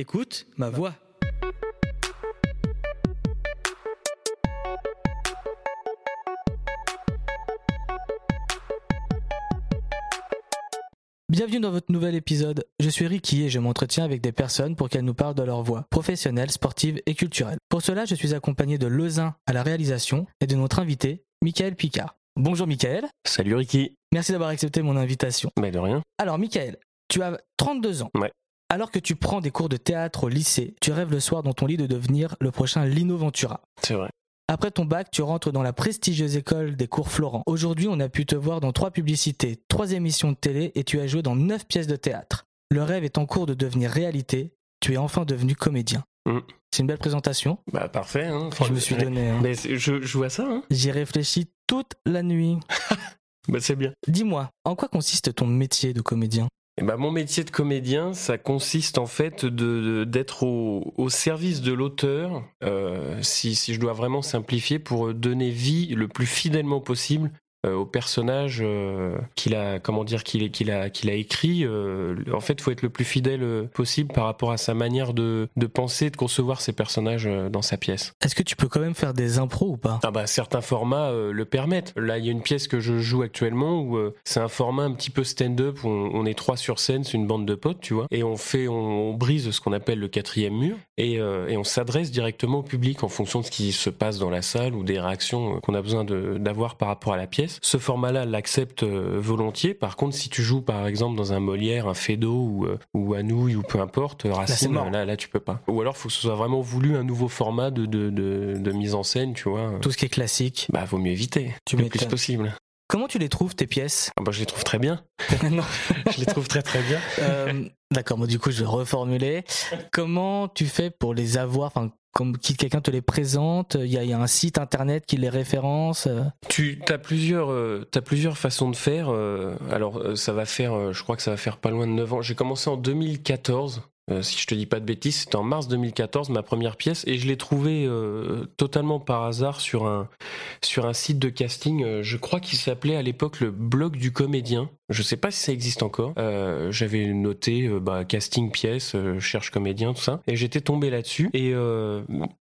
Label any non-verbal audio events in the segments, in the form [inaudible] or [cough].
Écoute ma voix. Bienvenue dans votre nouvel épisode. Je suis Ricky et je m'entretiens avec des personnes pour qu'elles nous parlent de leur voix, professionnelle, sportive et culturelle. Pour cela, je suis accompagné de Lezin à la réalisation et de notre invité, Michael Picard. Bonjour Michael. Salut Ricky. Merci d'avoir accepté mon invitation. Mais de rien. Alors Michael, tu as 32 ans. Ouais. Alors que tu prends des cours de théâtre au lycée, tu rêves le soir dans ton lit de devenir le prochain Lino Ventura. C'est vrai. Après ton bac, tu rentres dans la prestigieuse école des cours Florent. Aujourd'hui, on a pu te voir dans trois publicités, trois émissions de télé et tu as joué dans neuf pièces de théâtre. Le rêve est en cours de devenir réalité. Tu es enfin devenu comédien. Mm. C'est une belle présentation. Bah parfait. Hein. Je me suis donné. hein. Mais je, je vois ça. Hein. J'y réfléchis toute la nuit. [laughs] Bah c'est bien. Dis-moi, en quoi consiste ton métier de comédien? Et bah, mon métier de comédien, ça consiste en fait de- d'être au, au service de l'auteur, euh, si, si je dois vraiment simplifier, pour donner vie le plus fidèlement possible au personnage euh, qu'il a, comment dire, qu'il qu'il a, qu'il a écrit. euh, en fait, il faut être le plus fidèle euh, possible par rapport à sa manière de, de penser, de concevoir ses personnages euh, dans sa pièce. Est-ce que tu peux quand même faire des impros ou pas? Ah bah certains formats euh, le permettent. Là, il y a une pièce que je joue actuellement où euh, c'est un format un petit peu stand-up où on, on est trois sur scène, c'est une bande de potes, tu vois, et on fait, on, on brise ce qu'on appelle le quatrième mur et, euh, et on s'adresse directement au public en fonction de ce qui se passe dans la salle ou des réactions euh, qu'on a besoin d'avoir par rapport à la pièce. Ce format-là l'accepte euh, volontiers. Par contre, si tu joues par exemple dans un Molière, un Feydeau ou, euh, ou Anouilh ou peu importe, c'est Racine, mort. là, là, tu peux pas. Ou alors, faut que ce soit vraiment voulu un nouveau format de, de, de, de mise en scène, tu vois. Tout ce qui est classique. Bah, vaut mieux éviter Tu le plus possible. Comment tu les trouves tes pièces? Ah bah, je les trouve très bien. [laughs] [laughs] Non. Je les trouve très très bien. Euh, D'accord, bon, du coup, je vais reformuler. Comment tu fais pour les avoir Enfin, comme quelqu'un te les présente Il y, a, un site internet qui les référence euh, Tu as plusieurs, euh, t'as plusieurs façons de faire. euh, alors, euh, ça va faire, je crois que ça va faire pas loin de 9 ans. J'ai commencé en 2014. Euh, si je te dis pas de bêtises, c'était en mars 2014 ma première pièce et je l'ai trouvée euh, totalement par hasard sur un sur un site de casting. euh, je crois qu'il s'appelait à l'époque le blog du comédien. Je sais pas si ça existe encore. J'avais noté bah, casting pièce, cherche comédien, tout ça. Et j'étais tombé là-dessus. Et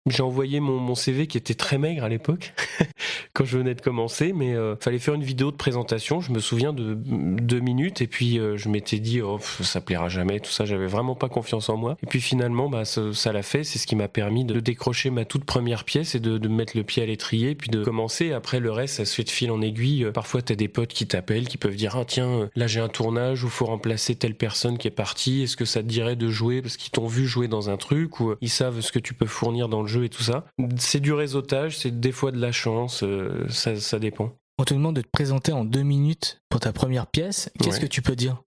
j'ai envoyé mon, CV qui était très maigre à l'époque, [laughs] quand je venais de commencer. Mais fallait faire une vidéo de présentation. Je me souviens de deux minutes. Et puis je m'étais dit, oh, ça plaira jamais, tout ça. J'avais vraiment pas confiance en moi. Et puis finalement, bah, ça ça l'a fait. C'est ce qui m'a permis de décrocher ma toute première pièce et de, de mettre le pied à l'étrier. Puis de commencer. Après, le reste, ça se fait de fil en aiguille. Euh, Parfois, t'as des potes qui t'appellent, qui peuvent dire, ah tiens, euh, là j'ai un tournage où faut remplacer telle personne qui est partie. Est-ce que ça te dirait de jouer? Parce qu'ils t'ont vu jouer dans un truc ou euh, ils savent ce que tu peux fournir dans le jeu et tout ça. C'est du réseautage, c'est des fois de la chance, ça, ça dépend. On te demande de te présenter en deux minutes pour ta première pièce. Qu'est-ce Ouais. que tu peux dire?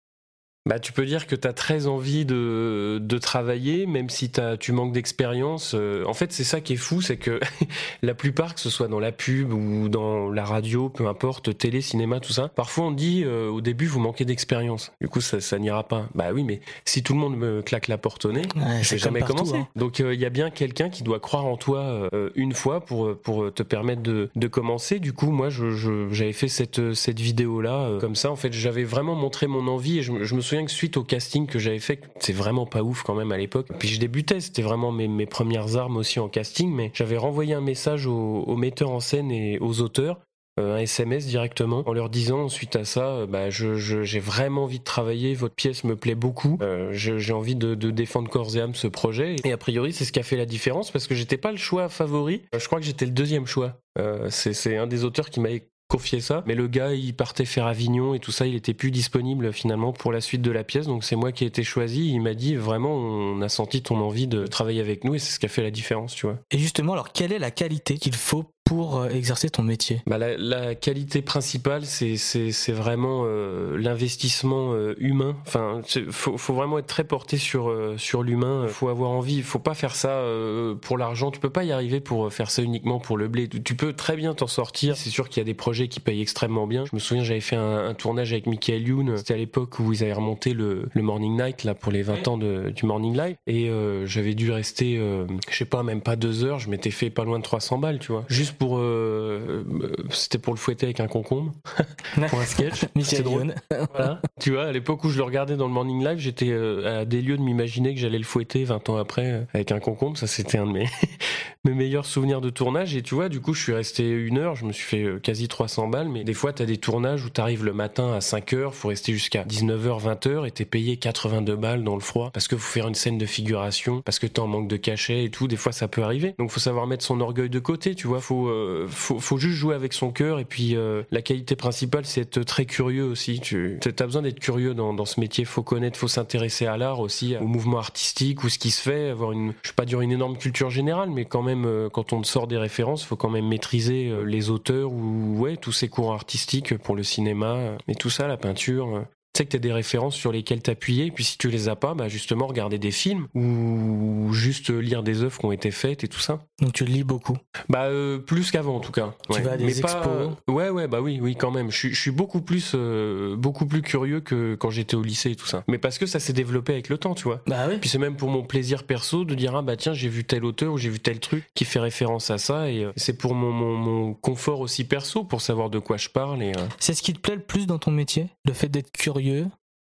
Bah, tu peux dire que tu as très envie de, de travailler, même si t'as- tu manques d'expérience. Euh, en fait, c'est ça qui est fou, c'est que [laughs] la plupart, que ce soit dans la pub ou dans la radio, peu importe, télé, cinéma, tout ça, parfois on dit euh, au début, vous manquez d'expérience. Du coup, ça, ça n'ira pas. Bah oui, mais si tout le monde me claque la porte au nez, Ouais, je vais jamais partout, commencer. hein. Donc euh, il y a bien quelqu'un qui doit croire en toi euh, une fois pour, pour te permettre de, de commencer. Du coup, moi, je- je- j'avais fait cette, cette vidéo-là comme ça. En fait, j'avais vraiment montré mon envie et je, je me souviens que suite au casting que j'avais fait, c'est vraiment pas ouf quand même à l'époque. Puis je débutais, c'était vraiment mes, premières armes aussi en casting, mais j'avais renvoyé un message aux, metteurs en scène et aux auteurs euh, un SMS directement en leur disant suite à ça euh, bah, je- j'ai vraiment envie de travailler votre pièce me plaît beaucoup euh, j'ai envie de, défendre corps et âme ce projet et a priori c'est ce qui a fait la différence parce que j'étais pas le choix favori je crois que j'étais le deuxième choix Euh, c'est un des auteurs qui m'avait confié ça. Mais le gars il partait faire Avignon et tout ça il était plus disponible finalement pour la suite de la pièce. Donc c'est moi qui ai été choisi. Il m'a dit vraiment on a senti ton envie de travailler avec nous et c'est ce qui a fait la différence tu vois. Et justement, alors, quelle est la qualité qu'il faut pour euh, exercer ton métier? Bah, la, la qualité principale, c'est vraiment euh, l'investissement euh, humain. Enfin, faut, faut vraiment être très porté sur, euh, sur l'humain. Faut avoir envie. Faut pas faire ça euh, pour l'argent. Tu peux pas y arriver pour faire ça uniquement pour le blé. Tu, peux très bien t'en sortir. C'est sûr qu'il y a des projets qui payent extrêmement bien. Je me souviens, j'avais fait un, un tournage avec Michael Youn. C'était à l'époque où ils avaient remonté le, le Morning Night là pour les 20 ans de, du Morning Live. Et euh, j'avais dû rester, euh, je sais pas, même pas deux heures. Je m'étais fait pas loin de 300 balles, tu vois, juste pour, euh, c'était pour le fouetter avec un concombre, [laughs] pour un sketch. [laughs] Michel drôle. voilà. Tu vois, à l'époque où je le regardais dans le Morning Live, j'étais à des lieux de m'imaginer que j'allais le fouetter 20 ans après avec un concombre. Ça, c'était un de mes, [laughs] mes meilleurs souvenirs de tournage. Et tu vois, du coup, je suis resté une heure, je me suis fait quasi 300 balles. Mais des fois, tu as des tournages où tu arrives le matin à 5 heures, faut rester jusqu'à 19h, 20h et t'es payé 82 balles dans le froid parce que faut faire une scène de figuration, parce que t'es en manque de cachet et tout. Des fois, ça peut arriver. Donc, faut savoir mettre son orgueil de côté, tu vois. Faut, euh, faut, faut, juste jouer avec son cœur. Et puis, euh, la qualité principale, c'est être très curieux aussi. Tu as besoin d'être curieux dans, ce métier. Faut connaître, faut s'intéresser à l'art aussi, au mouvement artistique ou ce qui se fait. Avoir une, je pas dire une énorme culture générale, mais quand même, euh, quand on sort des références, faut quand même maîtriser les auteurs ou ouais tous ces courants artistiques pour le cinéma. Mais tout ça, la peinture, sais que tu as des références sur lesquelles t'appuyer, et puis si tu les as pas, bah justement regarder des films ou juste lire des œuvres qui ont été faites et tout ça. Donc tu lis beaucoup Bah euh, plus qu'avant en tout cas. Tu vas à des expos Ouais ouais bah oui oui quand même. Je, suis beaucoup plus euh, beaucoup plus curieux que quand j'étais au lycée et tout ça. Mais parce que ça s'est développé avec le temps, tu vois. Bah oui. Puis c'est même pour mon plaisir perso de dire ah bah tiens j'ai vu tel auteur ou j'ai vu tel truc qui fait référence à ça et euh, c'est pour mon, mon, mon, confort aussi perso pour savoir de quoi je parle et. C'est ce qui te plaît le plus dans ton métier, le fait d'être curieux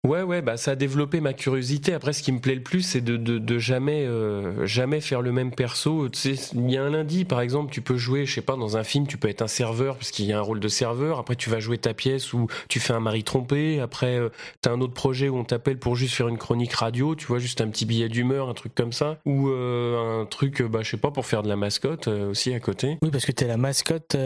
Ouais, ouais, bah ça a développé ma curiosité. Après, ce qui me plaît le plus, c'est de, de, de, jamais, euh, jamais faire le même perso. Tu sais, il y a un lundi, par exemple, tu peux jouer, je sais pas, dans un film, tu peux être un serveur parce qu'il y a un rôle de serveur. Après, tu vas jouer ta pièce où tu fais un mari trompé. Après, euh, tu as un autre projet où on t'appelle pour juste faire une chronique radio. Tu vois, juste un petit billet d'humeur, un truc comme ça, ou euh, un truc, bah, je sais pas, pour faire de la mascotte aussi à côté. Oui, parce que tu es la mascotte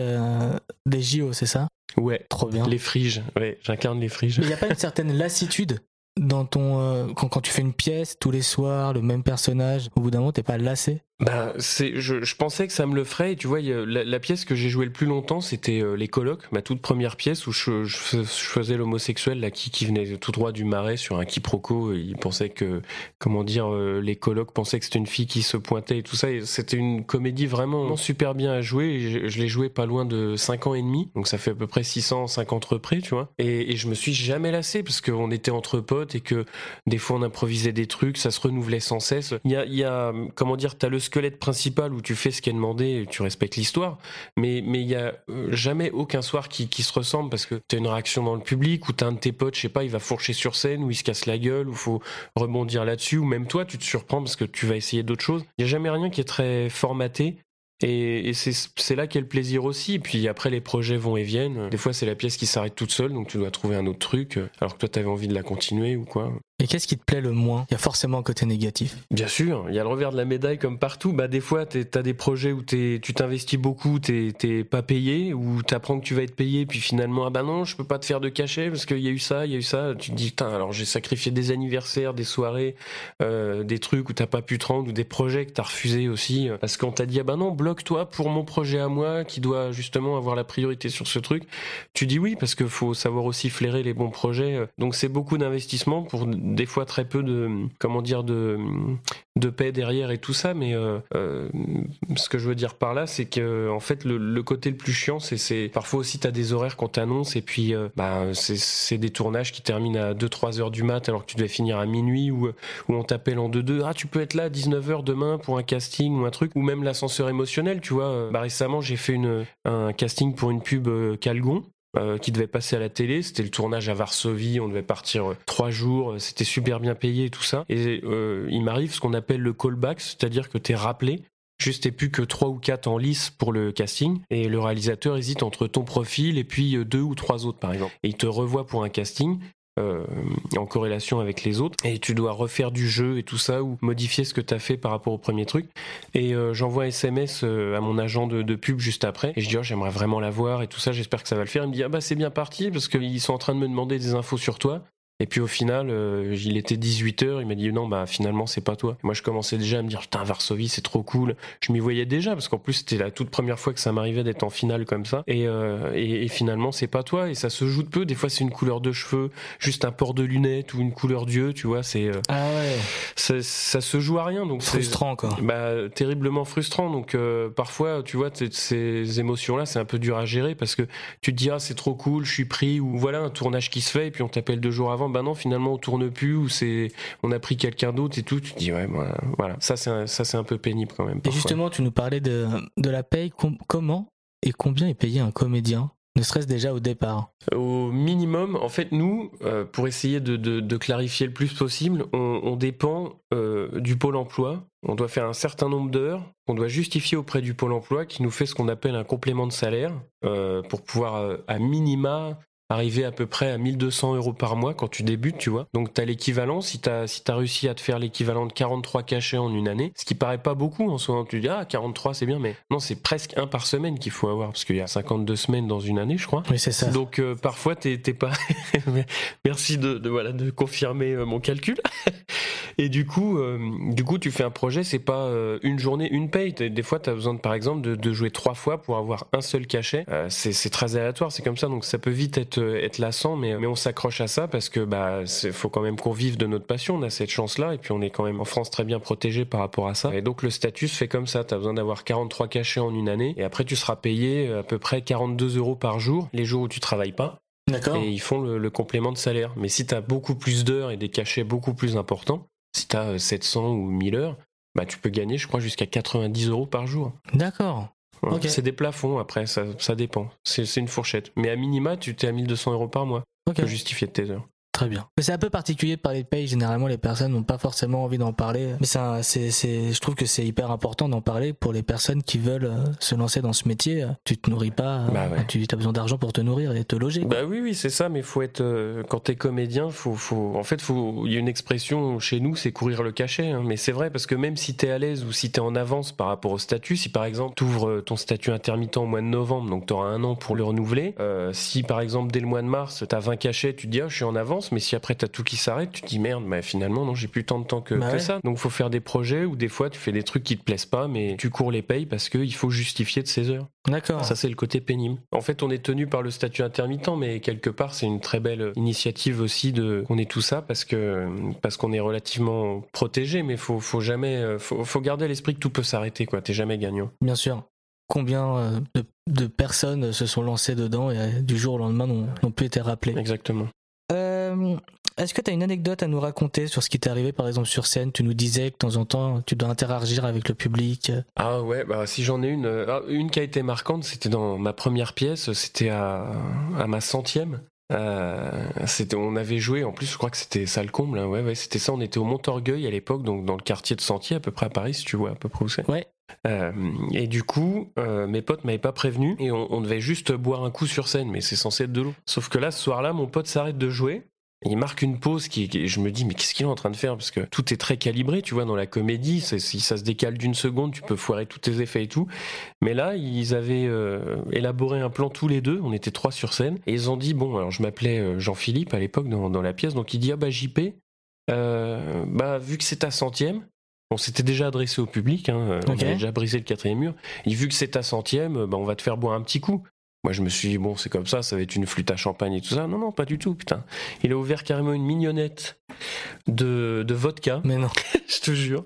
des JO, c'est ça? Ouais. Trop bien. Les friges. Ouais, j'incarne les friges. Il n'y a pas une certaine lassitude dans ton euh, quand, quand, tu fais une pièce tous les soirs le même personnage au bout d'un moment t'es pas lassé? Bah, c'est, je, pensais que ça me le ferait. Et tu vois, la, pièce que j'ai jouée le plus longtemps, c'était euh, Les Colocs, ma toute première pièce où je, faisais l'homosexuel là, qui, venait tout droit du marais sur un quiproquo. Il pensait que, comment dire, euh, les colocs pensaient que c'était une fille qui se pointait et tout ça. C'était une comédie vraiment super bien à jouer. Je, l'ai joué pas loin de 5 ans et demi. Donc ça fait à peu près 650 reprises, tu vois. Et, et je me suis jamais lassé parce qu'on était entre potes et que des fois on improvisait des trucs, ça se renouvelait sans cesse. Il y a, y a comment dire, t'as le squelette principal où tu fais ce qui est demandé tu respectes l'histoire, mais mais il y a euh, jamais aucun soir qui, qui se ressemble parce que tu as une réaction dans le public ou t'as un de tes potes, je sais pas, il va fourcher sur scène ou il se casse la gueule ou faut rebondir là-dessus ou même toi tu te surprends parce que tu vas essayer d'autres choses. Il y a jamais rien qui est très formaté et, et c'est là qu'est le plaisir aussi. Et puis après, les projets vont et viennent. Des fois, c'est la pièce qui s'arrête toute seule, donc tu dois trouver un autre truc, alors que toi, tu avais envie de la continuer ou quoi. Et qu'est-ce qui te plaît le moins? Il y a forcément un côté négatif. Bien sûr, il y a le revers de la médaille comme partout. Bah, des fois, tu as des projets où es, tu t'investis beaucoup, tu n'es pas payé, ou tu apprends que tu vas être payé, puis finalement, ah bah non, je peux pas te faire de cachet parce qu'il y a eu ça, il y a eu ça. Tu te dis, putain, alors j'ai sacrifié des anniversaires, des soirées, euh, des trucs où t'as pas pu te rendre, ou des projets que tu as refusé aussi, parce qu'on t'a dit, ah bah non, bloque-toi pour mon projet à moi, qui doit justement avoir la priorité sur ce truc. Tu dis oui, parce qu'il faut savoir aussi flairer les bons projets. Donc c'est beaucoup d'investissement pour des fois très peu de comment dire de de paix derrière et tout ça mais euh, euh, ce que je veux dire par là c'est que en fait le, côté le plus chiant c'est parfois aussi tu as des horaires qu'on t'annonce et puis euh, bah c'est des tournages qui terminent à 2 3 heures du mat alors que tu devais finir à minuit ou on t'appelle en 2 2 ah tu peux être là à 19h demain pour un casting ou un truc. Ou même l'ascenseur émotionnel tu vois bah récemment j'ai fait une un casting pour une pub Calgon euh, qui devait passer à la télé. C'était le tournage à Varsovie, on devait partir euh, trois jours, euh, c'était super bien payé et tout ça. Et il m'arrive ce qu'on appelle le callback, c'est-à-dire que t'es rappelé. Juste t'es plus que trois ou quatre en lice pour le casting et le réalisateur hésite entre ton profil et puis deux ou trois autres par exemple. Et il te revoit pour un casting euh, en corrélation avec les autres. Et tu dois refaire du jeu et tout ça ou modifier ce que tu as fait par rapport au premier truc. Et euh, j'envoie SMS euh, à mon agent de, pub juste après. Et je dis oh, j'aimerais vraiment la voir et tout ça. J'espère que ça va le faire. Il me dit ah bah c'est bien parti parce qu'ils sont en train de me demander des infos sur toi et puis au final, euh, il était 18h, il m'a dit non, bah finalement c'est pas toi. moi je commençais déjà à me dire putain, Varsovie c'est trop cool. Je m'y voyais déjà parce qu'en plus c'était la toute première fois que ça m'arrivait d'être en finale comme ça. Et, euh, et, finalement c'est pas toi et ça se joue de peu. Des fois c'est une couleur de cheveux, juste un port de lunettes ou une couleur d'yeux, tu vois. C'est euh, ah ouais. Ça, ça, se joue à rien donc frustrant quoi. Bah terriblement frustrant. Donc parfois tu vois ces émotions là c'est un peu dur à gérer parce que tu te dis ah c'est trop cool, je suis pris ou voilà un tournage qui se fait et puis on t'appelle deux jours avant ben non, finalement on tourne plus ou c'est on a pris quelqu'un d'autre et tout. Tu te dis ouais, voilà, ça c'est ça c'est un peu pénible quand même. Et justement, tu nous parlais de de la paye. comment et combien est payé un comédien ne serait-ce déjà au départ? Au minimum, en fait, nous, euh, pour essayer de, clarifier le plus possible, on, dépend euh, du pôle emploi. On doit faire un certain nombre d'heures qu'on doit justifier auprès du pôle emploi qui nous fait ce qu'on appelle un complément de salaire euh, pour pouvoir, à minima, arriver à peu près à 1200 euros par mois quand tu débutes, tu vois. Donc tu as l'équivalent, si tu as, si as réussi à te faire l'équivalent de 43 cachets en une année, ce qui paraît pas beaucoup en soi, tu dis ah 43 c'est bien, mais non c'est presque un par semaine qu'il faut avoir parce qu'il y a 52 semaines dans une année je crois. Oui c'est ça. Donc euh, parfois t'es pas... [laughs] Merci de, voilà, de confirmer euh, mon calcul. [laughs] Et du coup, euh, du coup tu fais un projet, c'est pas une journée, une paye. Des fois tu as besoin par exemple de, de, jouer trois fois pour avoir un seul cachet. c'est très aléatoire, c'est comme ça, donc ça peut vite être être, lassant, mais, mais on s'accroche à ça parce que bah faut quand même qu'on vive de notre passion. On a cette chance-là et puis on est quand même en France très bien protégé par rapport à ça. Et donc le statut se fait comme ça. Tu as besoin d'avoir 43 cachets en une année et après tu seras payé à peu près 42 euros par jour les jours où tu travailles pas. D'accord. Et ils font le, complément de salaire. Mais si tu as beaucoup plus d'heures et des cachets beaucoup plus importants, si tu as 700 ou 1000 heures, bah tu peux gagner, je crois, jusqu'à 90 euros par jour. D'accord. C'est des plafonds après, ça, ça dépend. C'est une fourchette. Mais à minima, tu t'es à 1200 euros par mois pour justifier de tes heures. Très bien. C'est un peu particulier de parler de paye. Généralement, les personnes n'ont pas forcément envie d'en parler. Mais c'est, c'est, je trouve que c'est hyper important d'en parler pour les personnes qui veulent euh, se lancer dans ce métier. Tu te nourris pas. Bah tu as besoin d'argent pour te nourrir et te loger. Bah oui, oui, c'est ça. Mais faut être, euh, quand t'es comédien, faut, faut, en fait, faut, il y a une expression chez nous, c'est courir le cachet. Hein. Mais c'est vrai parce que même si t'es à l'aise ou si t'es en avance par rapport au statut, si par exemple t'ouvres euh, ton statut intermittent au mois de novembre, donc t'auras un an pour le renouveler. si par exemple dès le mois de mars t'as 20 cachets, tu te dis ah, je suis en avance. Mais si après t'as tout qui s'arrête, tu te dis merde, mais finalement, non, j'ai plus tant de temps que, bah ça. Donc, faut faire des projets où des fois, tu fais des trucs qui te plaisent pas, mais tu cours les payes parce qu'il faut justifier de ces heures. D'accord. Ça, c'est le côté pénible. En fait, on est tenu par le statut intermittent, mais quelque part, c'est une très belle initiative aussi de, on est tout ça parce que, parce qu'on est relativement protégé, mais faut, faut jamais, faut, faut garder l'esprit que tout peut s'arrêter, quoi. T'es jamais gagnant. Bien sûr combien euh, de, personnes se sont lancées dedans et euh, du jour au lendemain n'ont plus été rappelées? Exactement. Euh, est-ce que tu as une anecdote à nous raconter sur ce qui t'est arrivé par exemple sur scène? Tu nous disais que de temps en temps tu dois interagir avec le public. Ah ouais, bah si j'en ai une, euh, ah, une qui a été marquante, c'était dans ma première pièce, c'était à, à ma centième. Euh, on avait joué, en plus je crois que c'était ça le comble, hein. ouais, ouais, c'était ça, on était au Montorgueil à l'époque, donc dans le quartier de Sentier à peu près à Paris, si tu vois à peu près où c'est. Ouais. Euh, et du coup, euh, mes potes m'avaient pas prévenu et on, on, devait juste boire un coup sur scène, mais c'est censé être de l'eau. Sauf que là, ce soir-là, mon pote s'arrête de jouer il marque une pause qui, je me dis mais qu'est-ce qu'il est en train de faire? Parce que tout est très calibré tu vois dans la comédie. Si ça se décale d'une seconde tu peux foirer tous tes effets et tout. Mais là ils avaient euh, élaboré un plan tous les deux. On était trois sur scène. Et ils ont dit bon alors je m'appelais euh, Jean-Philippe à l'époque dans, la pièce. Donc il dit ah bah JP euh, bah vu que c'est ta centième on s'était déjà adressé au public, hein, on avait déjà brisé le quatrième mur. Et vu que c'est ta centième, bah on va te faire boire un petit coup. Moi, je me suis dit, bon, c'est comme ça, ça va être une flûte à champagne et tout ça. Non, non, pas du tout, putain. Il a ouvert carrément une mignonnette de, de vodka. Mais non. [laughs] je te jure.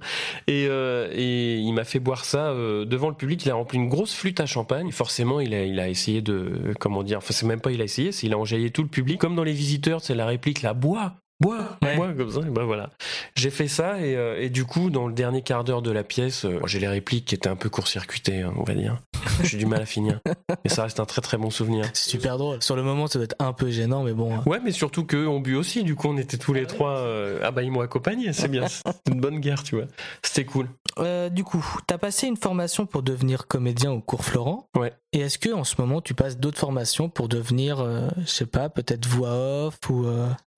Et, euh, et il m'a fait boire ça euh, devant le public. Il a rempli une grosse flûte à champagne. Forcément, il a, il a essayé de, comment dire, enfin, c'est même pas il a essayé, c'est il a enjaillé tout le public. Comme dans les visiteurs, c'est la réplique, la bois, bois, bois, comme ça. Et ben voilà. J'ai fait ça et, euh, et, du coup, dans le dernier quart d'heure de la pièce, j'ai les répliques qui étaient un peu court-circuitées, hein, on va dire. J'ai du mal à finir. Mais ça reste un très très bon souvenir. C'est super drôle. Sur le moment, ça doit être un peu gênant, mais bon. Hein. Ouais, mais surtout qu'eux ont bu aussi. Du coup, on était tous les trois. Euh, ah bah, ils m'ont accompagné. C'est bien. [laughs] C'est une bonne guerre, tu vois. C'était cool. Euh, du coup, t'as passé une formation pour devenir comédien au cours Florent. Ouais. Et est-ce que en ce moment, tu passes d'autres formations pour devenir, euh, je sais pas, peut-être voix off ou,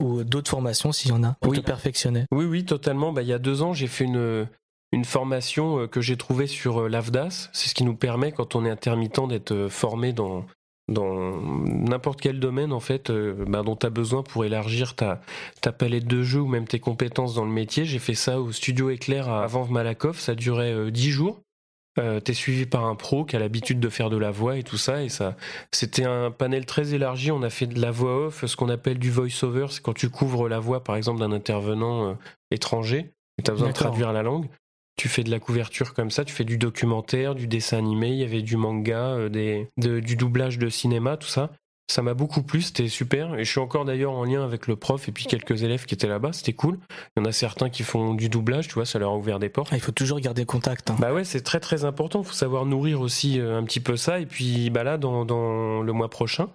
ou d'autres formations s'il y en a pour te perfectionner? Oui, oui, totalement. Bah, il y a deux ans, j'ai fait une une formation euh, que j'ai trouvée sur euh, l'AFDAS. C'est ce qui nous permet, quand on est intermittent, d'être euh, formé dans, dans n'importe quel domaine en fait bah, dont tu as besoin pour élargir ta, ta palette de jeux ou même tes compétences dans le métier. J'ai fait ça au studio Éclair à Vanves Malakoff, ça durait 10 jours. Euh, T'es suivi par un pro qui a l'habitude de faire de la voix et tout ça et ça c'était un panel très élargi. On a fait de la voix off, ce qu'on appelle du voice-over, c'est quand tu couvres la voix par exemple d'un intervenant étranger et tu as besoin de traduire la langue tu fais de la couverture comme ça, tu fais du documentaire, du dessin animé, il y avait du manga, euh, du doublage de cinéma, tout ça. Ça m'a beaucoup plu, c'était super. Et je suis encore d'ailleurs en lien avec le prof et puis quelques élèves qui étaient là-bas, c'était cool. Il y en a certains qui font du doublage, tu vois, ça leur a ouvert des portes. Ah, il faut toujours garder contact. hein. Bah ouais, c'est très très important. Il faut savoir nourrir aussi euh, un petit peu ça. Et puis bah là, dans, dans le mois prochain,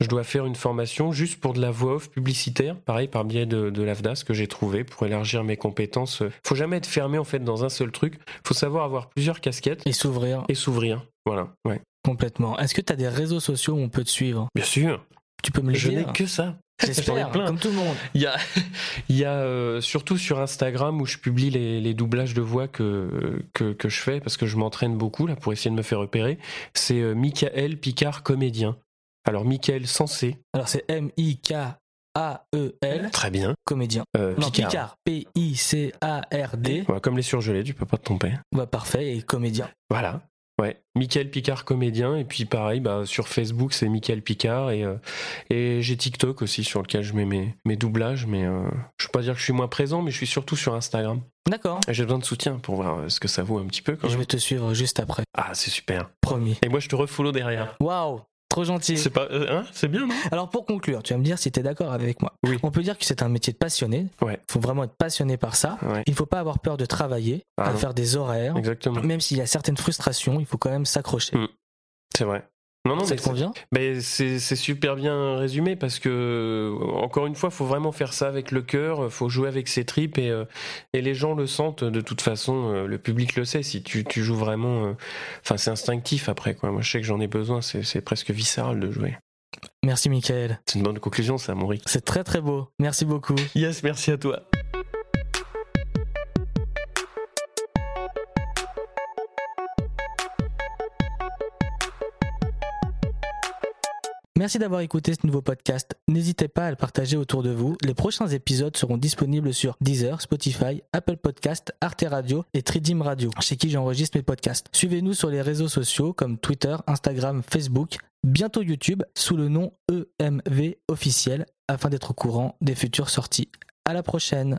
je dois faire une formation juste pour de la voix off publicitaire, pareil par biais de, de l'AFDAS que j'ai trouvé pour élargir mes compétences. Faut jamais être fermé en fait dans un seul truc. Faut savoir avoir plusieurs casquettes Et s'ouvrir et s'ouvrir. Voilà. Ouais. Complètement. Est-ce que tu as des réseaux sociaux où on peut te suivre? Bien sûr. Tu peux me le Je n'ai que ça. [laughs] J'espère, plein. comme tout le monde. Il y a, [laughs] il y a euh, surtout sur Instagram où je publie les, les doublages de voix que, que, que je fais parce que je m'entraîne beaucoup là pour essayer de me faire repérer. C'est euh, Michael Picard comédien. Alors Michael sans C. Alors c'est M-I-K-A-E-L, Très bien. comédien. Euh, Non, Picard. Picard, P-I-C-A-R-D. Ouais, comme les surgelés, tu peux pas te tromper. Bah, parfait, et comédien. Voilà. Ouais, Michael Picard comédien et puis pareil bah, sur Facebook c'est Michael Picard et, euh, et j'ai TikTok aussi sur lequel je mets mes, mes doublages mais euh, je peux pas dire que je suis moins présent mais je suis surtout sur Instagram. D'accord. J'ai besoin de soutien pour voir euh, ce que ça vaut un petit peu quand Je même. vais te suivre juste après. Ah c'est super. Promis. Et moi je te refollow derrière. Waouh, trop gentil. C'est pas euh, hein c'est bien non? Alors pour conclure, tu vas me dire si tu es d'accord avec moi. Oui. On peut dire que c'est un métier de passionné. Ouais. Il faut vraiment être passionné par ça. Ouais. Il ne faut pas avoir peur de travailler, Ah à non. faire des horaires. Exactement. Même s'il y a certaines frustrations, il faut quand même s'accrocher. Mm. C'est vrai. Non non Ça te convient? Mais c'est super bien résumé parce que, encore une fois, faut vraiment faire ça avec le cœur, faut jouer avec ses tripes et, euh, et les gens le sentent de toute façon, euh, le public le sait. Si tu, tu joues vraiment. euh, Enfin, c'est instinctif après, quoi. Moi, je sais que j'en ai besoin, c'est c'est presque viscéral de jouer. Merci Michael. C'est une bonne conclusion, ça, mon. C'est très très beau. Merci beaucoup. Yes, merci à toi. Merci d'avoir écouté ce nouveau podcast. N'hésitez pas à le partager autour de vous. Les prochains épisodes seront disponibles sur Deezer, Spotify, Apple Podcast, Arte Radio et Tridim Radio, chez qui j'enregistre mes podcasts. Suivez-nous sur les réseaux sociaux comme Twitter, Instagram, Facebook, bientôt YouTube sous le nom EMV officiel afin d'être au courant des futures sorties. À la prochaine.